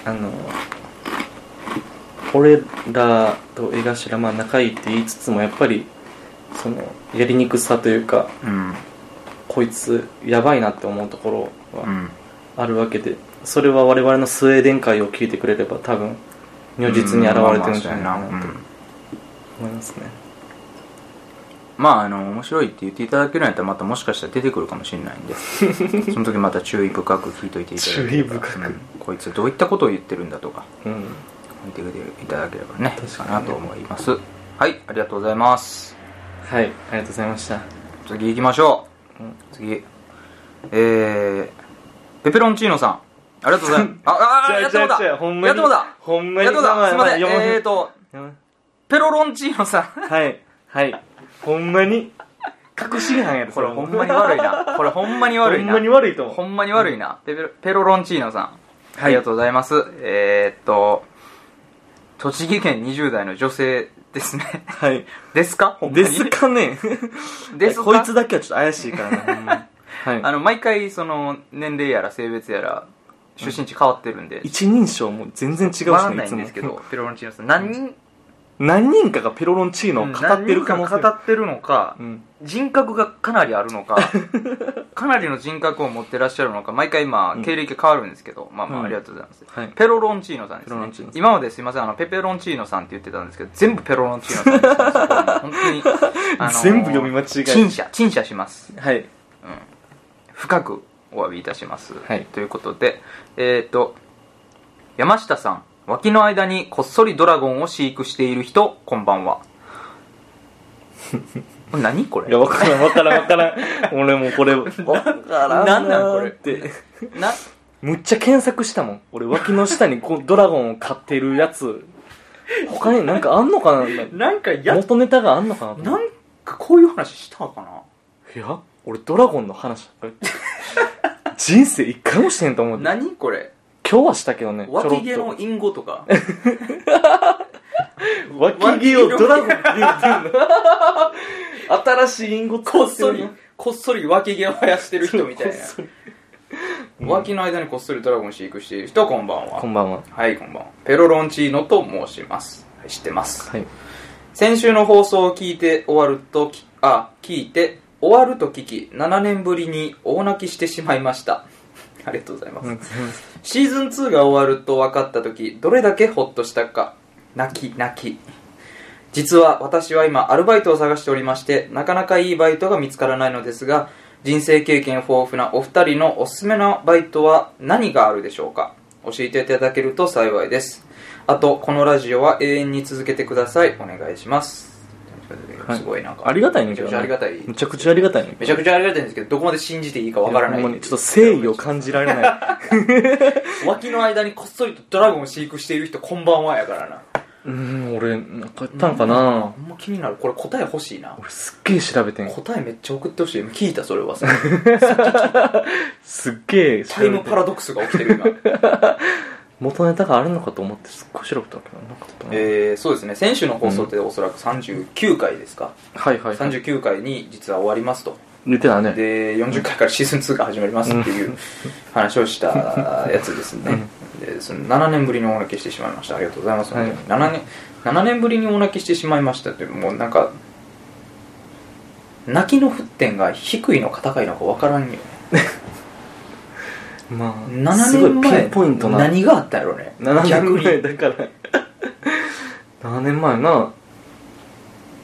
あの俺らと江頭まあ仲いいって言いつつもやっぱりそのやりにくさというかんうん。こいつやばいなって思うところはうん。あるわけでそれは我々のスウェーデン会を聞いてくれれば多分如実に現れてるんじゃないかなと思いますね。まああの面白いって言っていただけるんやったらまたもしかしたら出てくるかもしれないんで。その時また注意深く聞いといていただければ。注意深く。うん。こいつどういったことを言ってるんだとか。うん。見ていただければね確かにかなと思います。はいありがとうございます。はいありがとうございました。次行きましょう、うん。次。えー、ペペロンチーノさんありがとうございます。ああーやってもうた。違う違う違うほんまにやってもうた。ほんまにやってもうた。すいません。えーとペロロンチーノさん。はいはい。ほんまに。確信犯やろこれほんまに悪いな。これほんまに悪いな。ほんまに悪いと思う。ほんまに悪いな、ペペロペロロンチーノさん、はい。ありがとうございます。えー、っと栃木県20代の女性ですね。はい。ですか？ほんまに？ですかね。ですか？こいつだけはちょっと怪しいからなはい。あの毎回その年齢やら性別やら出身地変わってるんで、一人称も全然違うしわかんないんですけどペロロンチーノさん。何人？何人かがペロロンチーノを語ってる可能性何人か語ってるのか、うん。人格がかなりあるのか かなりの人格を持ってらっしゃるのか毎回まうん。あ経歴変わるんですけど、まあまうん。あありがとうございます、はい。ペロロンチーノさんですね。ペロロンチーノさん。今まですいませんあのペペロンチーノさんって言ってたんですけど全部ペロロンチーノさんです本当に、あのー全部読み間違え陳謝陳謝します、はい。うん、深くお詫びいたします、はい。ということでえっ、と山下さん脇の間にこっそりドラゴンを飼育している人こんばんは。何これ？いや分からん分からん分からん。俺もうこれ分からんな。んなんこれって。な？むっちゃ検索したもん。俺脇の下にこうドラゴンを飼ってるやつ。他になんかあんのかな？なんかや元ネタがあんのかななんかこういう話したかな？いや俺ドラゴンの話人生一回もしてへんと思う何これ？今日はしたけどね。脇毛の隠語とか？と 脇毛をドラゴンって言ってんの？新しい隠語こっそりこっそり脇毛を生やしてる人みたいな。こっそり脇の間にこっそりドラゴン飼育している人こんばんは。こんばんは。はいこんばんは。ペロロンチーノと申します。はい知ってます？はい。先週の放送を聞いて終わるときあ聞いて終わると聞き7年ぶりに大泣きしてしまいました。ありがとうございます、うんシーズン2が終わると分かった時どれだけホッとしたか。泣き泣き。実は私は今アルバイトを探しておりましてなかなかいいバイトが見つからないのですが人生経験豊富なお二人のおすすめのバイトは何があるでしょうか。教えていただけると幸いです。あとこのラジオは永遠に続けてください。お願いしますはい。すごいなんか。ありがたいねんめちゃくちゃけどねありがたい。めちゃくちゃありがたいねんめちゃくちゃありがたいんですけどどこまで信じていいかわからない。やほんまにちょっと誠意を感じられない。脇の間にこっそりとドラゴンを飼育している人こんばんはやからな。うん俺なんかやったんかな。ほんま気になる。これ答え欲しいな。俺すっげえ調べてん。答えめっちゃ送ってほしい。今聞いたそれはさ。すっげえ調タイムパラドックスが起きてる今 元ネタがあるのかと思ってすっごい調べたけどなかったな。えー、そうですね。先週の放送っておそらく39回ですか、はいはいはい。39回に実は終わりますと。言ってたね。で40回からシーズン2が始まりますっていう話をしたやつですね、でその7年ぶりにお泣きしてしまいました。ありがとうございます、はい。本当に7年7年ぶりにお泣きしてしまいましたってもうなんか泣きの沸点が低いのか高いのか分からんよね まあ7すごいピ年前ンポイントな。何があったんやろね？7逆年前に。だから。7年前な。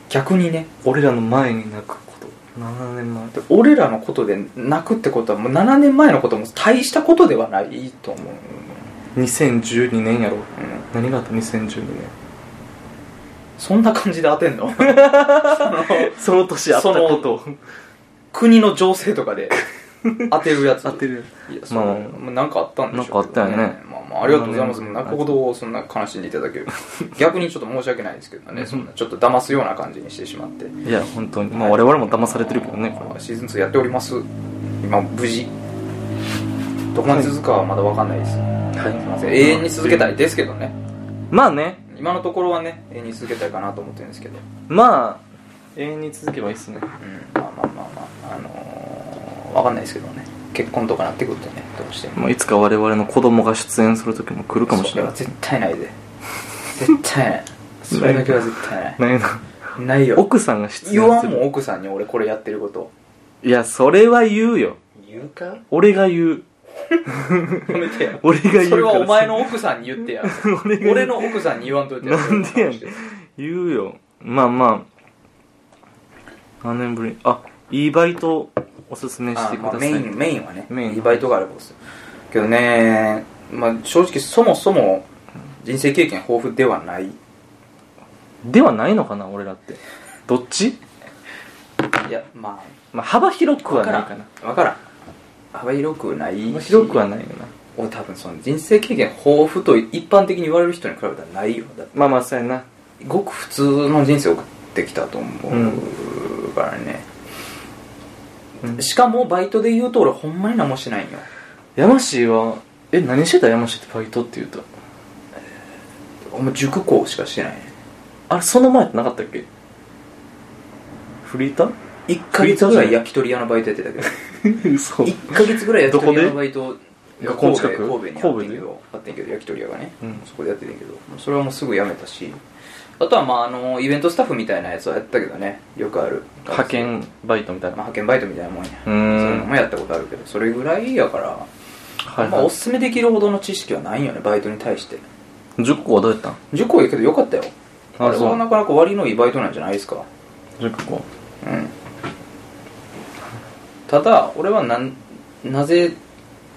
逆にね。俺らの前に泣くこと。7年前。で俺らのことで泣くってことはもう7年前のことも大したことではないと思う、2012年やろう。ん、何があった？2012年。そんな感じで当てんの？その年あったこと。を国の情勢とかで 当てるやつ。当てる。いやそのまあ。まあ、なんかあったんでしょうかあったよね。まあまあありがとうございます。泣くほどそんな悲しんでいただける。逆にちょっと申し訳ないですけどね。そんなちょっと騙すような感じにしてしまって。いや本当に。まあ我々も騙されてるけどねこれは。シーズン2やっております。今無事。どこまで続くかはまだ分かんないです、はい。すいません。永遠に続けたいですけどね。まあね。今のところはね永遠に続けたいかなと思ってるんですけど。まあ永遠に続けばいいっすね。うん。まあまあまあまあ。あのー、分かんないですけどね。結婚とかなってくるとねどうしても。まあいつか我々の子供が出演する時も来るかもしれない。それは絶対ないで。絶対ない。それだけは絶対ない。ないな。ないよ。奥さんが出演する。言わんもん奥さんに俺これやってること。いやそれは言うよ。言うか？俺が言う。やめてや俺が言うから。それはお前の奥さんに言ってや。俺が俺の奥さんに言わんといてやなんでやねん。言うよ。まあまあ。何年ぶり？あいいバイトおすすめしてください、あまあメインメインはねメイン。いいバイトがあればですけどね、まあ、正直そもそも人生経験豊富ではない。いではないのかな俺らって。どっち？やままあ幅広あくはないかな。分からん。幅広くない広くはないよな。俺多分その人生経験豊富と一般的に言われる人に比べたらないよ。まあまあそうやな。ごく普通の人生を送ってきたと思うからね、うんしかもバイトで言うと俺ほんまに何もしてないんよ。山氏はえ何してた？山氏ってバイトって言うと。お前塾講しかしてない？ねあれその前ってなかったっけ？フリーター？1ヶ月ぐらい焼き鳥屋のバイトやってたけど。嘘。1ヶ月ぐらい焼き鳥屋のバイト学校の近く？神戸にあってんけどあってんけど焼き鳥屋がね、うん。そこでやっててんけど。それはもうすぐ辞めたしあとはまああのイベントスタッフみたいなやつはやったけどね。よくある。派遣バイトみたいな。まあ、派遣バイトみたいなもんや。うそういうのもやったことあるけど。それぐらいやから、はい、まあ、はおすすめできるほどの知識はないよねバイトに対して。い、塾校はどうやったん？塾校やけどよかったよ。あれはなかなか割のいいバイトなんじゃないですか。塾校。うん。ただ俺はなんなぜ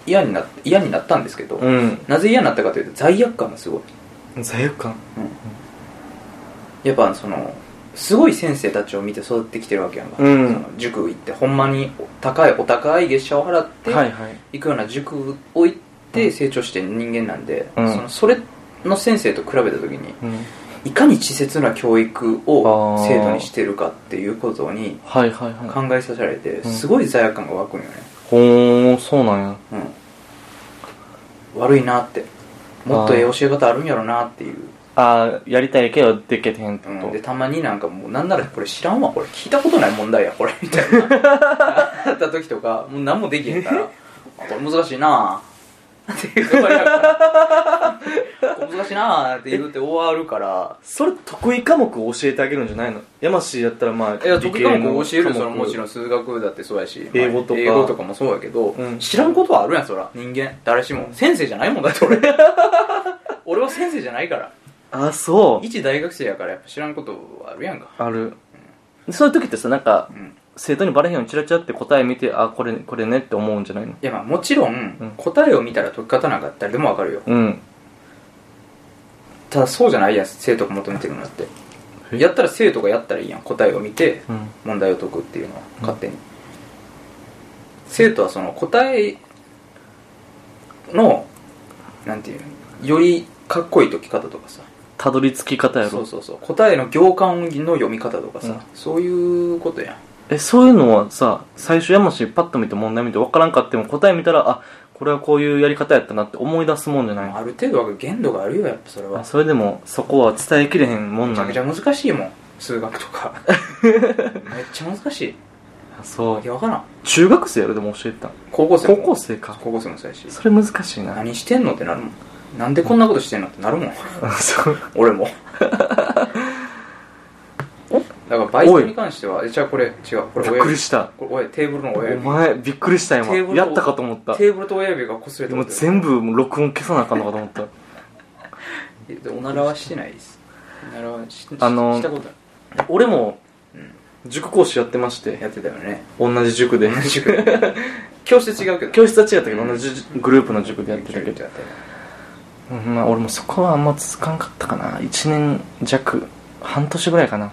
嫌になっ嫌になったんですけど、うん。なぜ嫌になったかというと罪悪感がすごい。罪悪感？やっぱそのすごい先生たちを見て育ってきてるわけやんか、うん。その塾行ってほんまにお高いお高い月謝を払って行くような塾を行って成長してる人間なんで、うん。そのそれの先生と比べた時にうん。いかに稚拙な教育をあー。生徒にしてるかっていうことに考えさせられてうん。すごい罪悪感が湧くんよね、ほーそうなんや。うん、悪いなって。もっとええ教え方あるんやろなっていう、ああやりたいけどできてへんってうん、でたまになんかもうなんならこれ知らんわこれ聞いたことない問題やこれみたいな。あった時とかもう何もできへんから あこれ難しいな。ぁっていうからこれ難しいなぁって言うて終わるから。それ得意科目を教えてあげるんじゃないの？山氏やったらまあいや得意科目を教えるそのもちろん数学だってそうやし英語とか。英語とかもそうやけど、うん。知らんことはあるやんそら。人間。誰しも。先生じゃないもんだって俺。俺は先生じゃないからあそう。一大学生やからやっぱ知らんことはあるやんか。ある。そういう時ってさなんかうん。生徒にバレへんようにチラチラって答え見てあこれこれねって思うんじゃないの？いやまあもちろん、ん。答えを見たら解き方なんか誰でもわかるよ。うん。ただそうじゃないやん生徒が求めてるのって。え？やったら生徒がやったらいいやん答えを見てうん。問題を解くっていうのは勝手に、生徒はその答えのなんていうのよりかっこいい解き方とかさたどり着き方やろ。そうそうそう。答えの行間の読み方とかさ、うん。そういうことやん。えそういうのはさ最初山氏パッと見て問題見て分からんかっても答え見たらあこれはこういうやり方やったなって思い出すもんじゃない。ある程度は限度があるよやっぱそれは。あそれでもそこは伝えきれへんもんめちゃくちゃ難しいもん数学とか。めっちゃ難しい。あそう。いやわからん。中学生やろでも教えてた高校生も。高校生か。高校生もそうやし。それ難しいな。何してんのってなるもんなんでこんなことしてんのってなるもん。そう。俺も。だからバイトに関してはえじゃあこれ違う。これびっくりした。これ親テーブルの親お指前びっくりした今。テーブルとやったかと思った。テーブルと親指が擦れてでもます全部録音消さなあかんのかと思った。えおならはしてないです。おならはしあのしたこと俺もうん。塾講師やってまして。やってたよね。同じ塾で。塾。教室違うけど。教室は違ったけど同じグループの塾でやってたけど。やってたうんまあ俺もそこはあんま続かんかったかな。1年弱半年ぐらいかな。うん。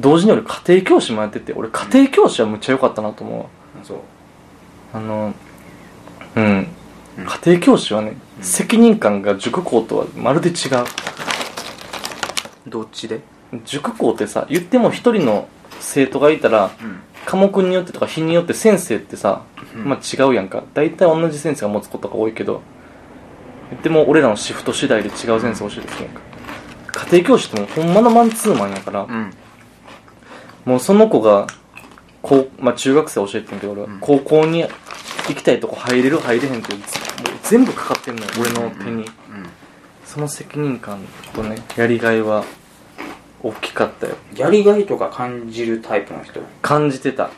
同時に俺家庭教師もやってて俺家庭教師はむっちゃ良かったなと思うそう。あのうん、うん。家庭教師はね、うん。責任感が塾校とはまるで違う。どっちで？塾校ってさ言っても一人の生徒がいたらうん。科目によってとか日によって先生ってさ、うん。まあ違うやんか。大体同じ先生が持つことが多いけどでも俺らのシフト次第で違う先生教えてくれんか家庭教師ってもうほんまのマンツーマンやから、うん。もうその子がこう、まあ、中学生教えてんけど俺は、うん。高校に行きたいとこ入れる入れへんっていうもう全部かかってんのよ俺の手に、うん。その責任感とねやりがいは大きかったよ。やりがいとか感じるタイプの人？感じてた。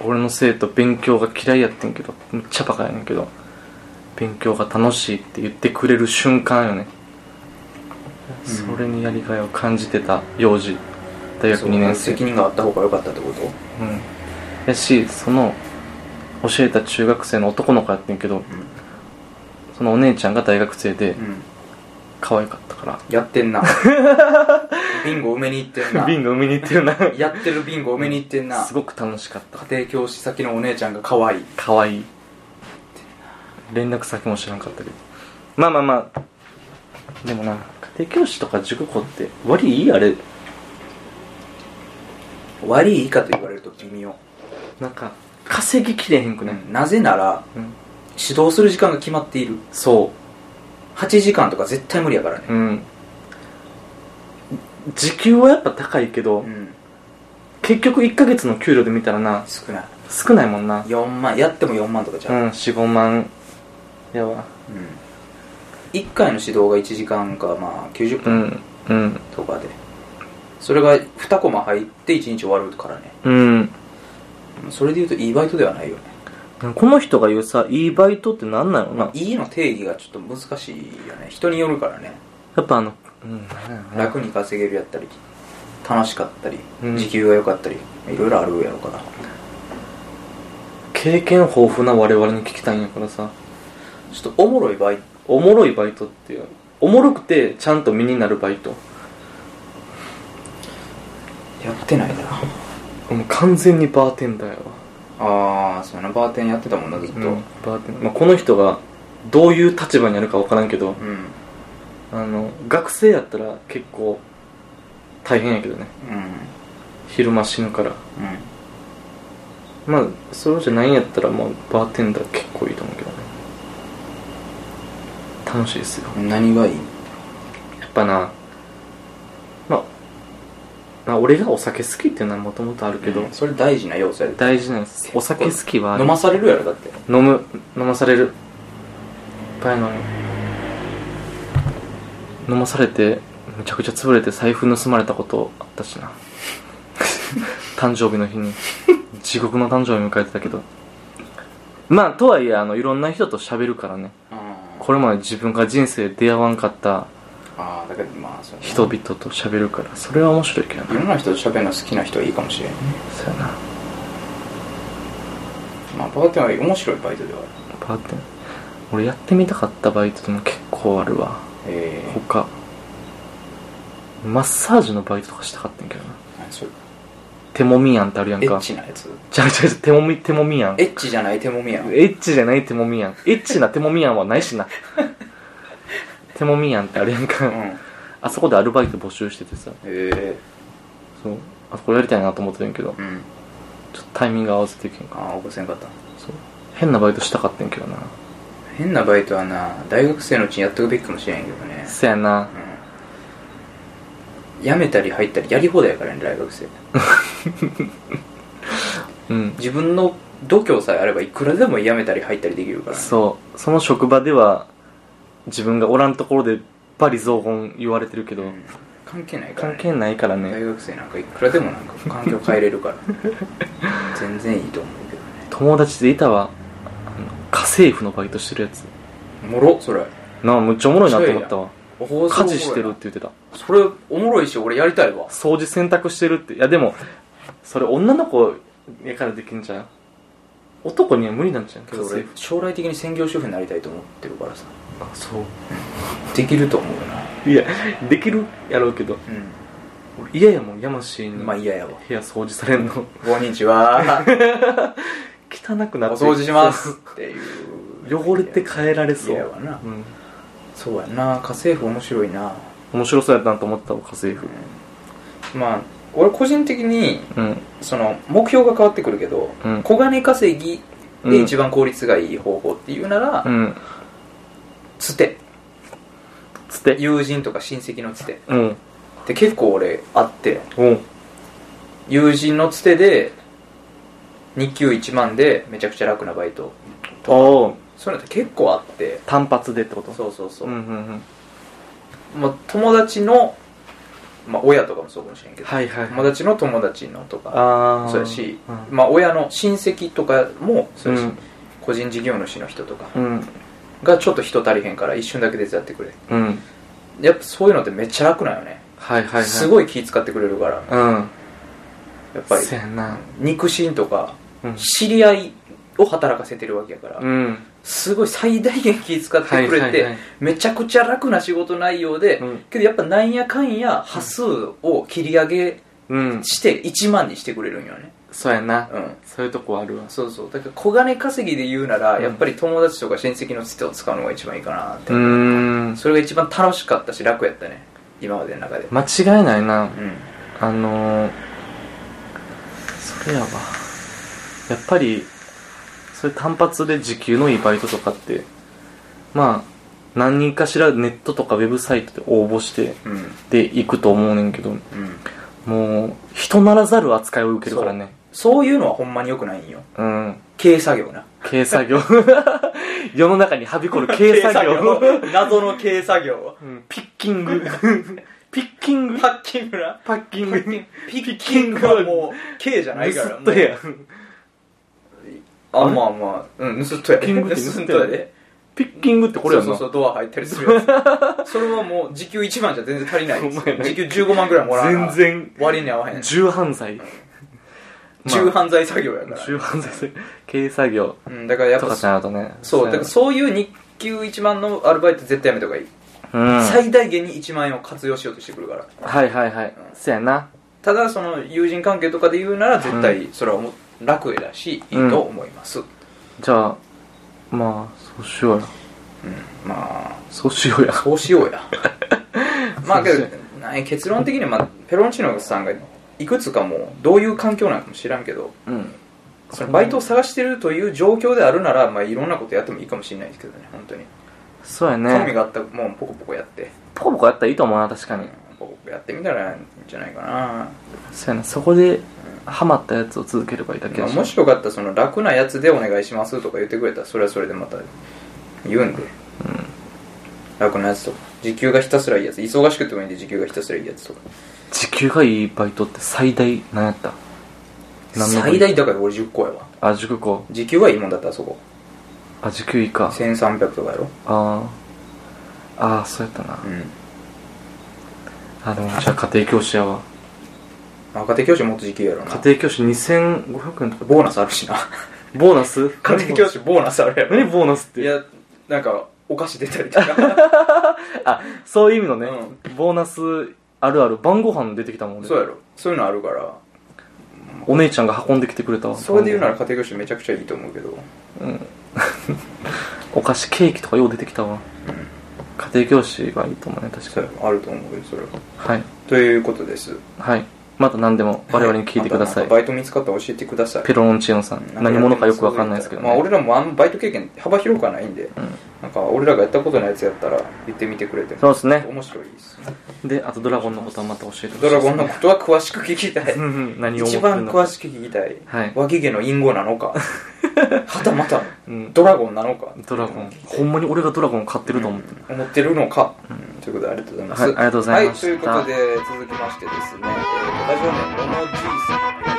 俺の生徒勉強が嫌いやってんけどめっちゃバカやねんけど勉強が楽しいって言ってくれる瞬間よね、うんそれにやりがいを感じてた幼児大学2年生。責任があった方が良かったってこと？うん。やしその教えた中学生の男の子やってんけどそのお姉ちゃんが大学生でうん。可愛かったから。やってんな。ビンゴ埋めに行ってんな。ビンゴ海に行ってるな。やってるビンゴ埋めに行ってんな。すごく楽しかった。家庭教師先のお姉ちゃんが可愛い。可愛い連絡先も知らんかったけど。まあまあまあ。でもな家庭教師とか塾校って割いいあれ。悪い以下と言われると微妙、なんか稼ぎきれへんくね、なぜならうん、指導する時間が決まっている。そ8時間とか絶対無理やからね。ううん。時給はやっぱ高いけど、うん。結局1ヶ月の給料で見たらな少ない。少ないもんな。4万やっても4万とかじゃ、う。んん45万やわうん、1回の指導が1時間かまあ90う分んうん。とかで、それが2コマ入って1日終わるからね。うん。それで言うといいバイトではないよね。この人が言うさいいバイトってなんなのな？いいの定義がちょっと難しいよね。人によるからね。やっぱあのうん。楽に稼げるやったり楽しかったり、うん。時給が良かったりいろいろあるやろから。経験豊富な我々に聞きたいんやからさちょっとおもろいバイトおもろいバイトっていうおもろくてちゃんと身になるバイト。やってないな。もう完全にバーテンダーやわ。ああそうやな。バーテンやってたもんなずっと。うんバーテンまあ、この人がどういう立場にあるか分からんけど。うん。あの学生やったら結構大変やけどね。うん。昼間死ぬから。うん。まあそうじゃないんやったらもうバーテンダー結構いいと思うけどね楽しいですよ。何がいい？やっぱなまあ、まあ、俺がお酒好きっていうのはもともとあるけど、うんそれ大事な要素やで。大事なんですお酒好きは飲まされるやろだって。飲む飲まされる。いっぱい飲む飲まされてめちゃくちゃ潰れて財布盗まれたことあったしな。誕生日の日に。地獄の誕生日迎えてたけど。まあとはいえあのいろんな人と喋るからねこれまで自分が人生で出会わんかったああだけどまあそうやな人々と喋るからそれは面白いけどいろなんな人と喋るの好きな人はいいかもしれんね。そうやな。まあバーテンは面白いバイトではある。バーテン？俺やってみたかったバイトでも結構あるわ。ええ他マッサージのバイトとかしたかったんやけどな。何それ手もみやんってあるやんか。エッチなやつ？じゃあじゃあ手もみ手もみやんエッチじゃない手もみやんエッチじゃない手もみやんエッチな手もみやんはないしな。手もみやんってあるやんか、うん。あそこでアルバイト募集しててさ。ええ。そう。あそこやりたいなと思ってたんやけど。うん。ちょっとタイミング合わせていけんかああ起こせんかった。そう。変なバイトしたかったんやけどな。変なバイトはな大学生のうちにやっとくべきかもしれんけどね。そやな。うん辞めたり入ったりやり放題やからね大学生。うん。自分の度胸さえあればいくらでも辞めたり入ったりできるからね。そう。その職場では自分がおらんところでバリ雑言言われてるけど、うん。関係ないから、ね、関係ないからね。大学生なんかいくらでもなんか環境変えれるから。全然いいと思うけどね。友達でいたわ。家政婦のバイトしてるやつ。おもろそれ。なあむっちゃおもろいなと思ったわ。お家事してるって言ってた。それおもろいし俺やりたいわ。掃除洗濯してるって。いやでもそれ女の子やからできんじゃん？男には無理なんじゃんけど俺将来的に専業主婦になりたいと思ってるからさ。あそう。できると思うよな。いやできるやろうけど。う俺嫌やもん山氏に。んまあ嫌やわ。部屋掃除されんの。こんにちは。汚くなって。お掃除しますっていう。汚れて帰られそう。嫌やわな。うんそうやな。家政婦面白いな。面白そうやったなと思ったわ家政婦。まあ俺個人的にうん。その目標が変わってくるけど、うん。小金稼ぎで一番効率がいい方法っていうなら、うん。つて。つって。友人とか親戚のつて。うん。って結構俺あって。うん。友人のつてで日給1万でめちゃくちゃ楽なバイトおおそういうのって結構あって。単発でってこと？そうそうそう、うんうんうん。まあ、友達の、まあ、親とかもそうかもしれんけど、はいはい友達の友達のとかそうやし、うん。まあ、親の親戚とかもそうやし、うん。個人事業主の人とかうん。がちょっと人足りへんから一瞬だけ手伝ってくれ。うん。やっぱそういうのってめっちゃ楽なんよね、はいはいはい。すごい気使ってくれるから。うん。やっぱり肉親とかうん。知り合いを働かせてるわけやから、うんすごい最大限気使ってくれて、めちゃくちゃ楽な仕事内容で、うん。けどやっぱなんやかんや端数を切り上げうん。して1万にしてくれるんよね。そうやな。うん。そういうとこあるわ。そうそう。だから小金稼ぎで言うなら、うん。やっぱり友達とか親戚のつてを使うのが一番いいかなって、うーん。それが一番楽しかったし楽やったね。今までの中で。間違いないな。うん。あのー、それやわ。やっぱりそれ単発で時給のいいバイトとかってまあ何人かしらネットとかウェブサイトで応募してうん。で行くと思うねんけどうん。もう人ならざる扱いを受けるからね。そう。いうのはほんまに良くないんよ。うん。軽作業な。軽作業。世の中にはびこる軽作業。謎の軽作業。うん。ピッキング。ピッキング？パッキングな。パッキング。ピッキング。はもう軽じゃないから 盗っ人やあまあまあ。うん盗っ人やピッキングって盗っ盗っ人やでピッキングってこれやんな。そうそうそうドア入ったりするやつ。それはもう時給1万じゃ全然足りないです。ほんまやね時給15万ぐらいもらうな全然。割に合わへん重犯罪重犯罪作業やから、重犯罪する軽作業。うん、だからやっぱとかじゃなるとね。そうだからそういう日給1万のアルバイト絶対やめた方がい。い、うん。はい最大限に1万円を活用しようとしてくるから。はいはいそやな。ただその友人関係とかで言うなら絶対それはもう楽だし、いいと思います、うん。じゃあまあそうしようや。まあそうしようや。そうしようや。まあけど結論的には、まあ、ペロンチーノさんがいくつかもうどういう環境なのかも知らんけどうん。そのバイトを探してるという状況であるなら、まあ、いろんなことやってもいいかもしれないですけどね本当に。そうや興味ねがあったもんポコポコやって、ポコポコやったらいいと思うな確かに。ポコポコやってみたらいいんじゃないかな。そうやな。そこでハマったやつを続ければいいだけまあ、やしもしよかったらその楽なやつでお願いしますとか言ってくれたらそれはそれでまた言うんで、楽なやつとか。時給がひたすらいいやつ。忙しくてもいいんで時給がひたすらいいやつとか。時給がいいバイトって最大何やった？最大だから俺10個やわ。あ塾校時給はいいもんだったあそこ。あ時給いいか。1300とかやろ。あー。あーそうやったな。うん。あでもじゃあ家庭教師やわ若手教師もっと時給やろな。家庭教師2500円とか。ボーナスあるしな。ボーナス？家庭教師ボーナスあるやろ。何ボーナスって？いやなんかお菓子出たりとか。あそういう意味のね、うボーナスあるある。晩ご飯出てきたもんねそうやろ。そういうのあるから。お姉ちゃんが運んできてくれた。わそれで言うなら家庭教師めちゃくちゃいいと思うけど。お菓子ケーキとかよう出てきたわ、家庭教師がいいと思うね確かに。あると思うけどそれは。はい。ということです。はいまた何でも我々に聞いてください、バイト見つかったら教えてください。ペロロンチーノさん。何者かよくわかんないですけどね、まあ俺らもあんまバイト経験幅広くはないんで、んなんか俺らがやったことないやつやったら言ってみてくれて。もそうですね。面白いです。であとドラゴンのことはまた教えてほしいドラゴンのことは詳しく聞きたい。うんうん何を思一番詳しく聞きたい、はい。脇毛の隠語なのか。はたまたうん。ドラゴンなのか。ドラゴン。ほんまに俺がドラゴンを飼ってると思ってる、思ってるのか、ということでありがとうございます、はいありがとうございました。はい、ということで続きましてですね、えー、ラジオネームロノじいさ